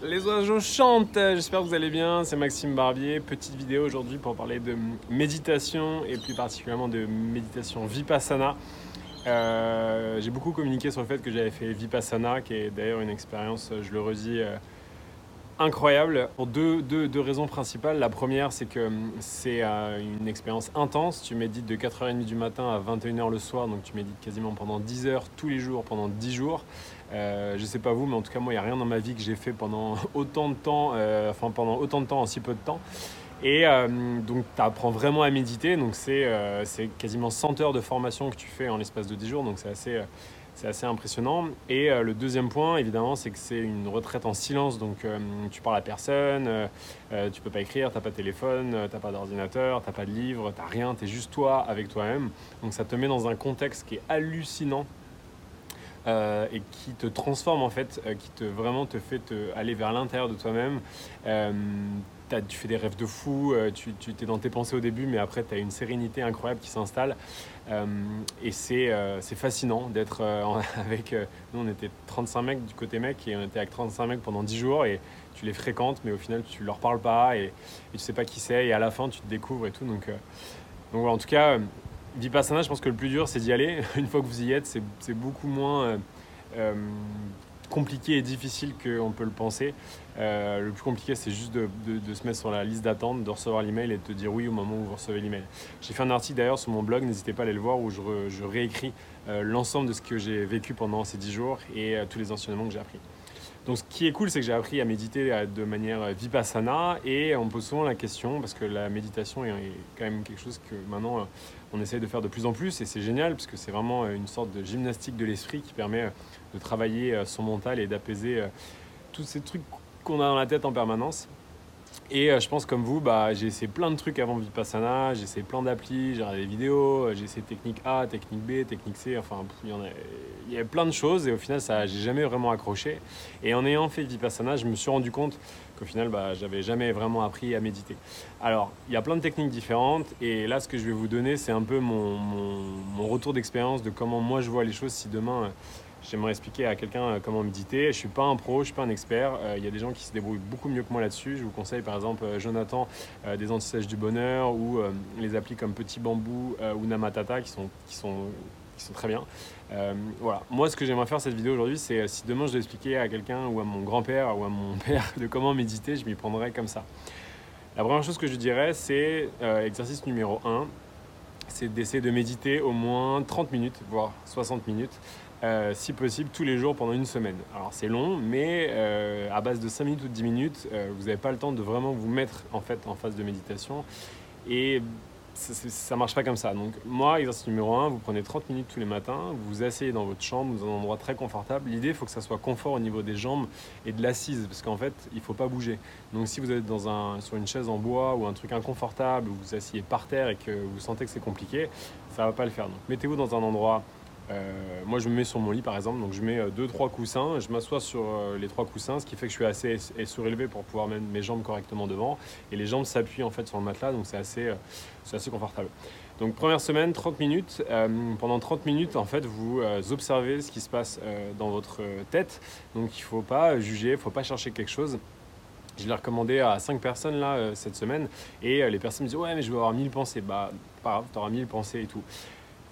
Les oiseaux chantent, j'espère que vous allez bien, c'est Maxime Barbier, petite vidéo aujourd'hui pour parler de méditation et plus particulièrement de méditation Vipassana. Euh, j'ai beaucoup communiqué sur le fait que j'avais fait Vipassana, qui est d'ailleurs une expérience, je le redis, euh, incroyable pour deux, deux, raisons principales. La première, c'est que hum, c'est euh, une expérience intense. Tu médites de 4h30 du matin à 21h le soir, donc tu médites quasiment pendant 10 heures tous les jours, pendant 10 jours. Euh, je sais pas vous, mais en tout cas, moi, il n'y a rien dans ma vie que j'ai fait pendant autant de temps, euh, enfin pendant autant de temps en si peu de temps. Et donc, tu apprends vraiment à méditer. Donc, c'est quasiment 100 heures de formation que tu fais en l'espace de 10 jours. Donc, c'est assez assez impressionnant. Et euh, le deuxième point, évidemment, c'est que c'est une retraite en silence. Donc, euh, tu parles à personne, euh, tu peux pas écrire, t'as pas de téléphone, t'as pas d'ordinateur, t'as pas de livre, t'as rien, tu es juste toi avec toi-même. Donc, ça te met dans un contexte qui est hallucinant. Et qui te transforme en fait, qui te vraiment te fait aller vers l'intérieur de toi-même tu fais des rêves de fou, euh, tu, tu es dans tes pensées au début, mais après tu as une sérénité incroyable qui s'installe. Euh, et euh, c'est fascinant d'être avec. nous, on était 35 mecs du côté mec et on était avec 35 mecs pendant 10 jours et tu les fréquentes, mais au final tu leur parles pas et, et tu sais pas qui c'est. Et à la fin, tu te découvres et tout. Donc, donc voilà, en tout cas, Vipassana, je pense que le plus dur c'est d'y aller. Une fois que vous y êtes, c'est beaucoup moins compliqué et difficile qu'on peut le penser. Euh, le plus compliqué, c'est juste de, se mettre sur la liste d'attente, de recevoir l'email et de te dire oui au moment où vous recevez l'email. J'ai fait un article d'ailleurs sur mon blog, n'hésitez pas à aller le voir, où je, réécris euh, l'ensemble de ce que j'ai vécu pendant ces 10 jours et euh, tous les enseignements que j'ai appris. Donc ce qui est cool, c'est que j'ai appris à méditer de manière vipassana et on pose souvent la question, parce que la méditation est quand même quelque chose que maintenant on essaye de faire de plus en plus et c'est génial parce que c'est vraiment une sorte de gymnastique de l'esprit qui permet de travailler son mental et d'apaiser tous ces trucs qu'on a dans la tête en permanence. Et euh, je pense comme vous, bah, j'ai essayé plein de trucs avant Vipassana, j'ai essayé plein d'applis, j'ai regardé des vidéos, euh, j'ai essayé technique A, technique B, technique C, enfin il y, a, il y a plein de choses et au final ça j'ai jamais vraiment accroché. Et en ayant fait Vipassana, je me suis rendu compte qu'au final bah, j'avais jamais vraiment appris à méditer. Alors il y a plein de techniques différentes et là ce que je vais vous donner c'est un peu mon, retour d'expérience de comment moi je vois les choses si demain j'aimerais expliquer à quelqu'un euh, comment méditer. Je ne suis pas un pro, je ne suis pas un expert. Euh, il y a des gens qui se débrouillent beaucoup mieux que moi là-dessus. Je vous conseille par exemple euh, Jonathan des antisèches du bonheur ou les applis comme Petit Bambou ou Namatata qui sont, qui sont, qui sont très bien. voilà. Moi, ce que j'aimerais faire cette vidéo aujourd'hui, c'est si demain je dois expliquer à quelqu'un ou à mon grand-père ou à mon père de comment méditer, je m'y prendrais comme ça. La première chose que je dirais, c'est exercice numéro 1, c'est d'essayer de méditer au moins 30 minutes, voire 60 minutes. Euh, si possible tous les jours pendant une semaine. Alors c'est long, mais euh, à base de 5 minutes ou 10 minutes, euh, vous n'avez pas le temps de vraiment vous mettre en fait en phase de méditation. Et ça ne marche pas comme ça. Donc moi, exercice numéro 1, vous prenez 30 minutes tous les matins, vous vous asseyez dans votre chambre, dans un endroit très confortable. L'idée, il faut que ça soit confort au niveau des jambes et de l'assise, parce qu'en fait, il ne faut pas bouger. Donc si vous êtes dans un, sur une chaise en bois ou un truc inconfortable, ou vous vous asseyez par terre et que vous sentez que c'est compliqué, ça ne va pas le faire. Donc mettez-vous dans un endroit euh, moi, je me mets sur mon lit, par exemple, donc je mets 2-3 euh, coussins, je m'assois sur euh, les trois coussins, ce qui fait que je suis assez surélevé pour pouvoir mettre mes jambes correctement devant, et les jambes s'appuient en fait sur le matelas, donc c'est assez, assez confortable. Donc première semaine, 30 minutes. pendant 30 minutes, en fait, vous observez ce qui se passe dans votre tête. Donc il ne faut pas juger, il ne faut pas chercher quelque chose. Je l'ai recommandé à 5 personnes là cette semaine et les personnes me disent ouais mais je veux avoir 1000 pensées. Bah pas grave, tu auras 1000 pensées et tout.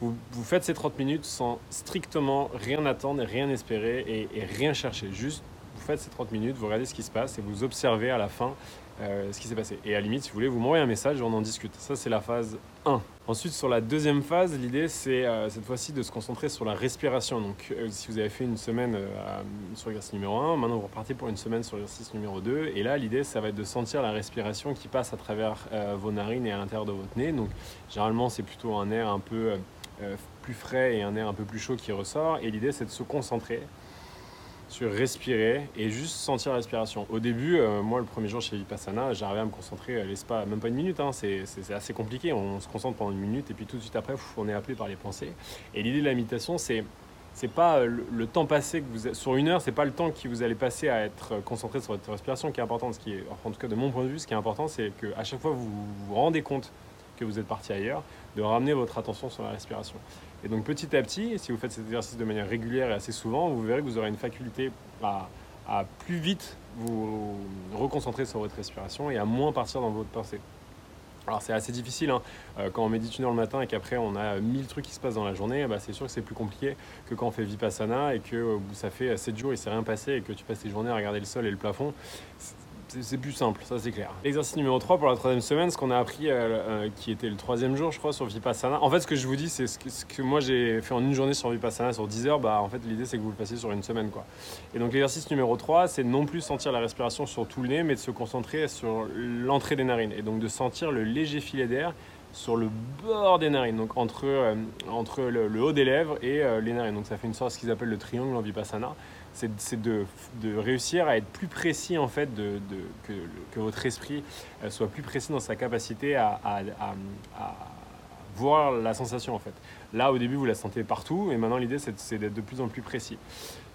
Vous, faites ces 30 minutes sans strictement rien attendre, rien espérer et, rien chercher. Juste, vous faites ces 30 minutes, vous regardez ce qui se passe et vous observez à la fin euh, ce qui s'est passé. Et à la limite, si vous voulez, vous m'envoyez un message et on en discute. Ça, c'est la phase 1. Ensuite, sur la deuxième phase, l'idée, c'est euh, cette fois-ci de se concentrer sur la respiration. Donc, euh, si vous avez fait une semaine sur l'exercice numéro 1, maintenant vous repartez pour une semaine sur l'exercice numéro 2. Et là, l'idée, ça va être de sentir la respiration qui passe à travers vos narines et à l'intérieur de votre nez. Donc, généralement, c'est plutôt un air un peu plus frais et un air un peu plus chaud qui ressort. Et l'idée, c'est de se concentrer sur respirer et juste sentir la respiration. Au début, euh, moi, le premier jour chez Vipassana, j'arrivais à me concentrer, à l'espace, même pas une minute, hein, c'est assez compliqué. On se concentre pendant une minute et puis tout de suite après, on est appelé par les pensées. Et l'idée de la méditation, c'est c'est pas le, temps passé que vous sur une heure, c'est pas le temps que vous allez passer à être concentré sur votre respiration qui est important. Ce qui est, en tout cas de mon point de vue, ce qui est important, c'est qu'à chaque fois vous vous rendez compte que vous êtes parti ailleurs, de ramener votre attention sur la respiration. Et donc petit à petit, si vous faites cet exercice de manière régulière et assez souvent, vous verrez que vous aurez une faculté à, plus vite vous reconcentrer sur votre respiration et à moins partir dans votre pensée. Alors c'est assez difficile hein. euh, quand on médite une heure le matin et qu'après on a mille trucs qui se passent dans la journée, bah, c'est sûr que c'est plus compliqué que quand on fait Vipassana et que euh, ça fait 7 jours il s'est rien passé et que tu passes tes journées à regarder le sol et le plafond c'est plus simple, ça c'est clair. Exercice numéro 3 pour la troisième semaine, ce qu'on a appris, euh, euh, qui était le troisième jour, je crois, sur Vipassana. En fait, ce que je vous dis, c'est ce, que, moi j'ai fait en une journée sur Vipassana, sur 10 heures. Bah, en fait, l'idée c'est que vous le fassiez sur une semaine. quoi. Et donc, l'exercice numéro 3, c'est non plus sentir la respiration sur tout le nez, mais de se concentrer sur l'entrée des narines. Et donc, de sentir le léger filet d'air sur le bord des narines, donc entre, euh, entre le, haut des lèvres et les narines. Donc, ça fait une sorte de ce qu'ils appellent le triangle en Vipassana c'est de, réussir à être plus précis en fait, de, que, votre esprit euh, soit plus précis dans sa capacité à, voir la sensation en fait. Là au début vous la sentez partout et maintenant l'idée c'est d'être de plus en plus précis.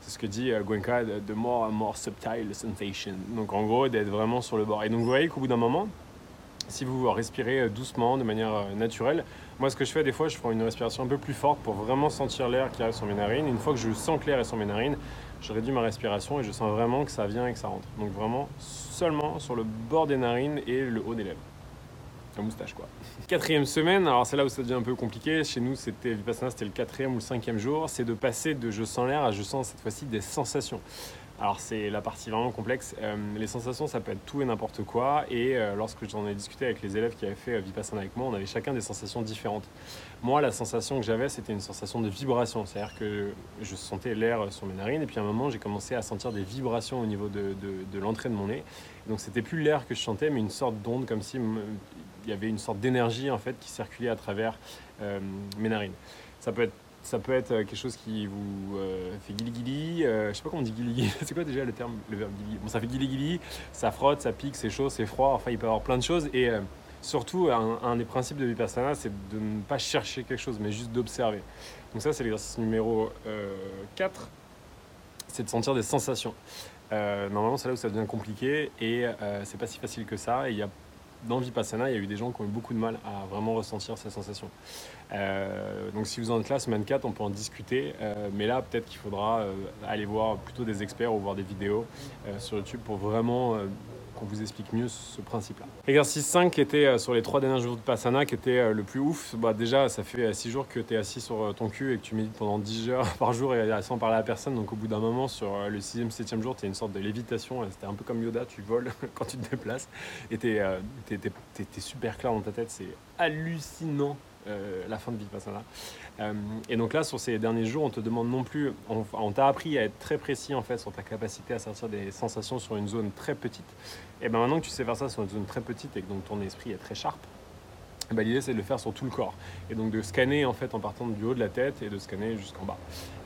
C'est ce que dit euh, Gwenka, de more and more subtle sensation. Donc en gros d'être vraiment sur le bord. Et donc vous voyez qu'au bout d'un moment, si vous respirez euh, doucement, de manière naturelle, moi, ce que je fais des fois, je prends une respiration un peu plus forte pour vraiment sentir l'air qui arrive sur mes narines. Une fois que je sens que l'air est sur mes narines, je réduis ma respiration et je sens vraiment que ça vient et que ça rentre. Donc vraiment seulement sur le bord des narines et le haut des lèvres. La moustache quoi. Quatrième semaine, alors c'est là où ça devient un peu compliqué. Chez nous, c'était c'était le quatrième ou le cinquième jour. C'est de passer de je sens l'air à je sens cette fois-ci des sensations. Alors c'est la partie vraiment complexe. Euh, les sensations, ça peut être tout et n'importe quoi. Et euh, lorsque j'en ai discuté avec les élèves qui avaient fait euh, Vipassana avec moi, on avait chacun des sensations différentes. Moi, la sensation que j'avais, c'était une sensation de vibration. C'est-à-dire que je sentais l'air sur mes narines. Et puis à un moment, j'ai commencé à sentir des vibrations au niveau de, l'entrée de mon nez. Donc c'était plus l'air que je sentais, mais une sorte d'onde, comme si il y avait une sorte d'énergie en fait qui circulait à travers mes narines. Ça peut être ça peut être euh, quelque chose qui vous euh, fait guili guili. Euh, je sais pas comment on dit guili c'est quoi déjà le terme, le verbe guili Bon, ça fait guili guili, ça frotte, ça pique, c'est chaud, c'est froid. Enfin, il peut y avoir plein de choses. Et surtout, un, des principes de Vipassana, c'est de ne pas chercher quelque chose, mais juste d'observer. Donc, ça, c'est l'exercice numéro 4. C'est de sentir des sensations. normalement, c'est là où ça devient compliqué et c'est pas si facile que ça. Et il y a dans Vipassana, il y a eu des gens qui ont eu beaucoup de mal à vraiment ressentir ces sensations. Euh, donc si vous en êtes là, semaine 4, on peut en discuter. Euh, mais là, peut-être qu'il faudra euh, aller voir plutôt des experts ou voir des vidéos sur YouTube pour vraiment qu'on vous explique mieux ce principe-là. Exercice 5 qui était euh, sur les trois derniers jours de Passana, qui était euh, le plus ouf. Bah, déjà, ça fait 6 euh, jours que tu es assis sur ton cul et que tu médites pendant 10 heures par jour et sans parler à personne. Donc au bout d'un moment, sur le 6e, 7e jour, tu es une sorte de lévitation. C'était un peu comme Yoda, tu voles quand tu te déplaces. Et tu es, super clair dans ta tête. C'est hallucinant la fin de Vipassana. Euh, et donc là, sur ces derniers jours, on te demande non plus, on, t'a appris à être très précis en fait sur ta capacité à sortir des sensations sur une zone très petite. Et ben maintenant que tu sais faire ça sur une zone très petite et que donc ton esprit est très sharp, ben l'idée c'est de le faire sur tout le corps et donc de scanner en fait en partant du haut de la tête et de scanner jusqu'en bas.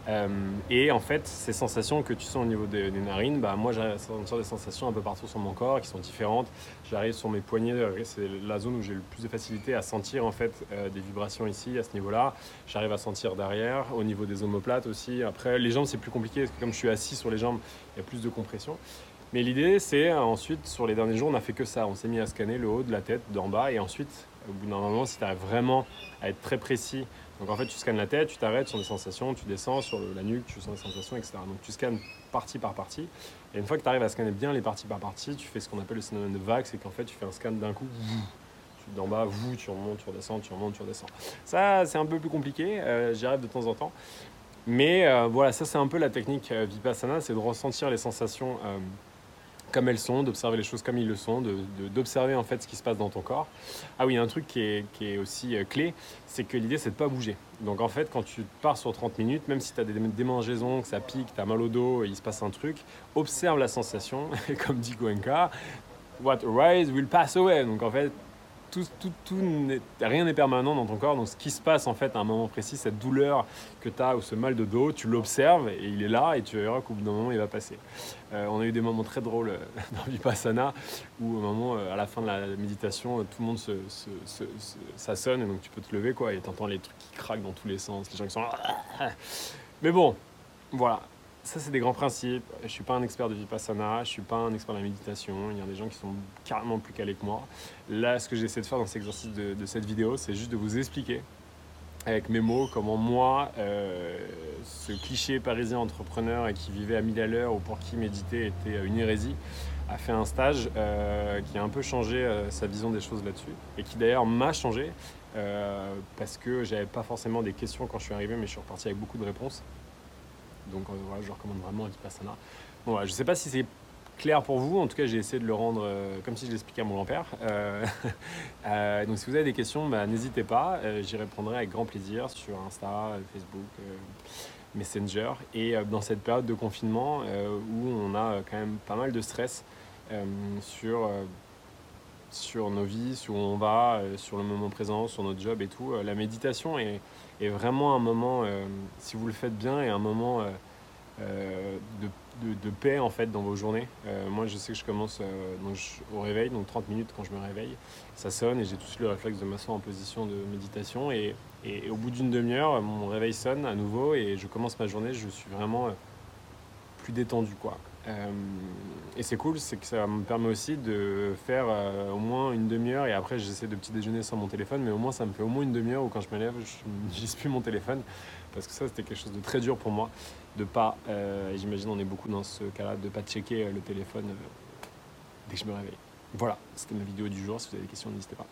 Euh, et en fait, ces sensations que tu sens au niveau des, narines, bah, moi j'ai des sensations un peu partout sur mon corps qui sont différentes. J'arrive sur mes poignets, euh, c'est la zone où j'ai le plus de facilité à sentir en fait euh, des vibrations ici, à ce niveau-là. J'arrive à sentir derrière, au niveau des omoplates aussi. Après, les jambes c'est plus compliqué parce que comme je suis assis sur les jambes, il y a plus de compression. Mais l'idée c'est ensuite, sur les derniers jours, on n'a fait que ça. On s'est mis à scanner le haut de la tête, d'en bas, et ensuite, au bout d'un moment, si tu arrives vraiment à être très précis donc en fait, tu scannes la tête, tu t'arrêtes sur des sensations, tu descends sur la nuque, tu sens des sensations, etc. Donc tu scannes partie par partie. Et une fois que tu arrives à scanner bien les parties par partie, tu fais ce qu'on appelle le phénomène de vague, c'est qu'en fait, tu fais un scan d'un coup. Tu d'en bas, vous, tu remontes, tu redescends, tu remontes, tu redescends. Ça, c'est un peu plus compliqué. Euh, j'y arrive de temps en temps. Mais euh, voilà, ça, c'est un peu la technique euh, Vipassana, c'est de ressentir les sensations comme elles sont, d'observer les choses comme ils le sont, d'observer en fait ce qui se passe dans ton corps. Ah oui, un truc qui est, qui est aussi euh, clé, c'est que l'idée c'est de pas bouger. Donc en fait, quand tu pars sur 30 minutes, même si tu as des démangeaisons, que ça pique, tu as mal au dos, il se passe un truc, observe la sensation, comme dit Goenka, what arises will pass away. Donc en fait, tout, tout, rien n'est permanent dans ton corps. Donc, ce qui se passe en fait à un moment précis, cette douleur que tu as ou ce mal de dos, tu l'observes et il est là et tu verras qu'au bout d'un moment, il va passer. Euh, on a eu des moments très drôles euh, dans Vipassana où, au moment, euh, à la fin de la méditation, tout le monde se, ça sonne et donc tu peux te lever quoi et tu entends les trucs qui craquent dans tous les sens, les gens qui sont là. Mais bon, voilà, ça, c'est des grands principes. Je ne suis pas un expert de Vipassana, je ne suis pas un expert de la méditation. Il y a des gens qui sont carrément plus calés que moi. Là, ce que j'essaie de faire dans cet exercice de, cette vidéo, c'est juste de vous expliquer avec mes mots, comment moi, euh, ce cliché parisien entrepreneur et qui vivait à 1000 à l'heure ou pour qui méditer était une hérésie, a fait un stage euh, qui a un peu changé euh, sa vision des choses là-dessus et qui d'ailleurs m'a changé parce que j'avais pas forcément des questions quand je suis arrivé, mais je suis reparti avec beaucoup de réponses. Donc voilà, je recommande vraiment Vipassana. Bon, voilà, je sais pas si c'est clair pour vous. En tout cas, j'ai essayé de le rendre euh, comme si je l'expliquais à mon grand-père. Euh, euh, donc, si vous avez des questions, bah, n'hésitez pas. J'y répondrai avec grand plaisir sur Insta, Facebook, Messenger. Et dans cette période de confinement où on a quand même pas mal de stress sur, sur nos vies, sur où on va, sur le moment présent, sur notre job et tout, la méditation est, vraiment un moment, si vous le faites bien, est un moment de paix en fait dans vos journées. Euh, moi je sais que je commence euh, au réveil, donc 30 minutes quand je me réveille, ça sonne et j'ai tout de suite le réflexe de m'asseoir en position de méditation et, au bout d'une demi-heure mon réveil sonne à nouveau et je commence ma journée, je suis vraiment euh, détendu quoi. et c'est cool, c'est que ça me permet aussi de faire au moins une demi-heure et après j'essaie de petit déjeuner sans mon téléphone, mais au moins ça me fait au moins une demi-heure où quand je me lève, je plus mon téléphone parce que ça c'était quelque chose de très dur pour moi de pas, euh, j'imagine on est beaucoup dans ce cas-là, de pas checker euh, le téléphone euh, dès que je me réveille. Voilà, c'était ma vidéo du jour. Si vous avez des questions, n'hésitez pas.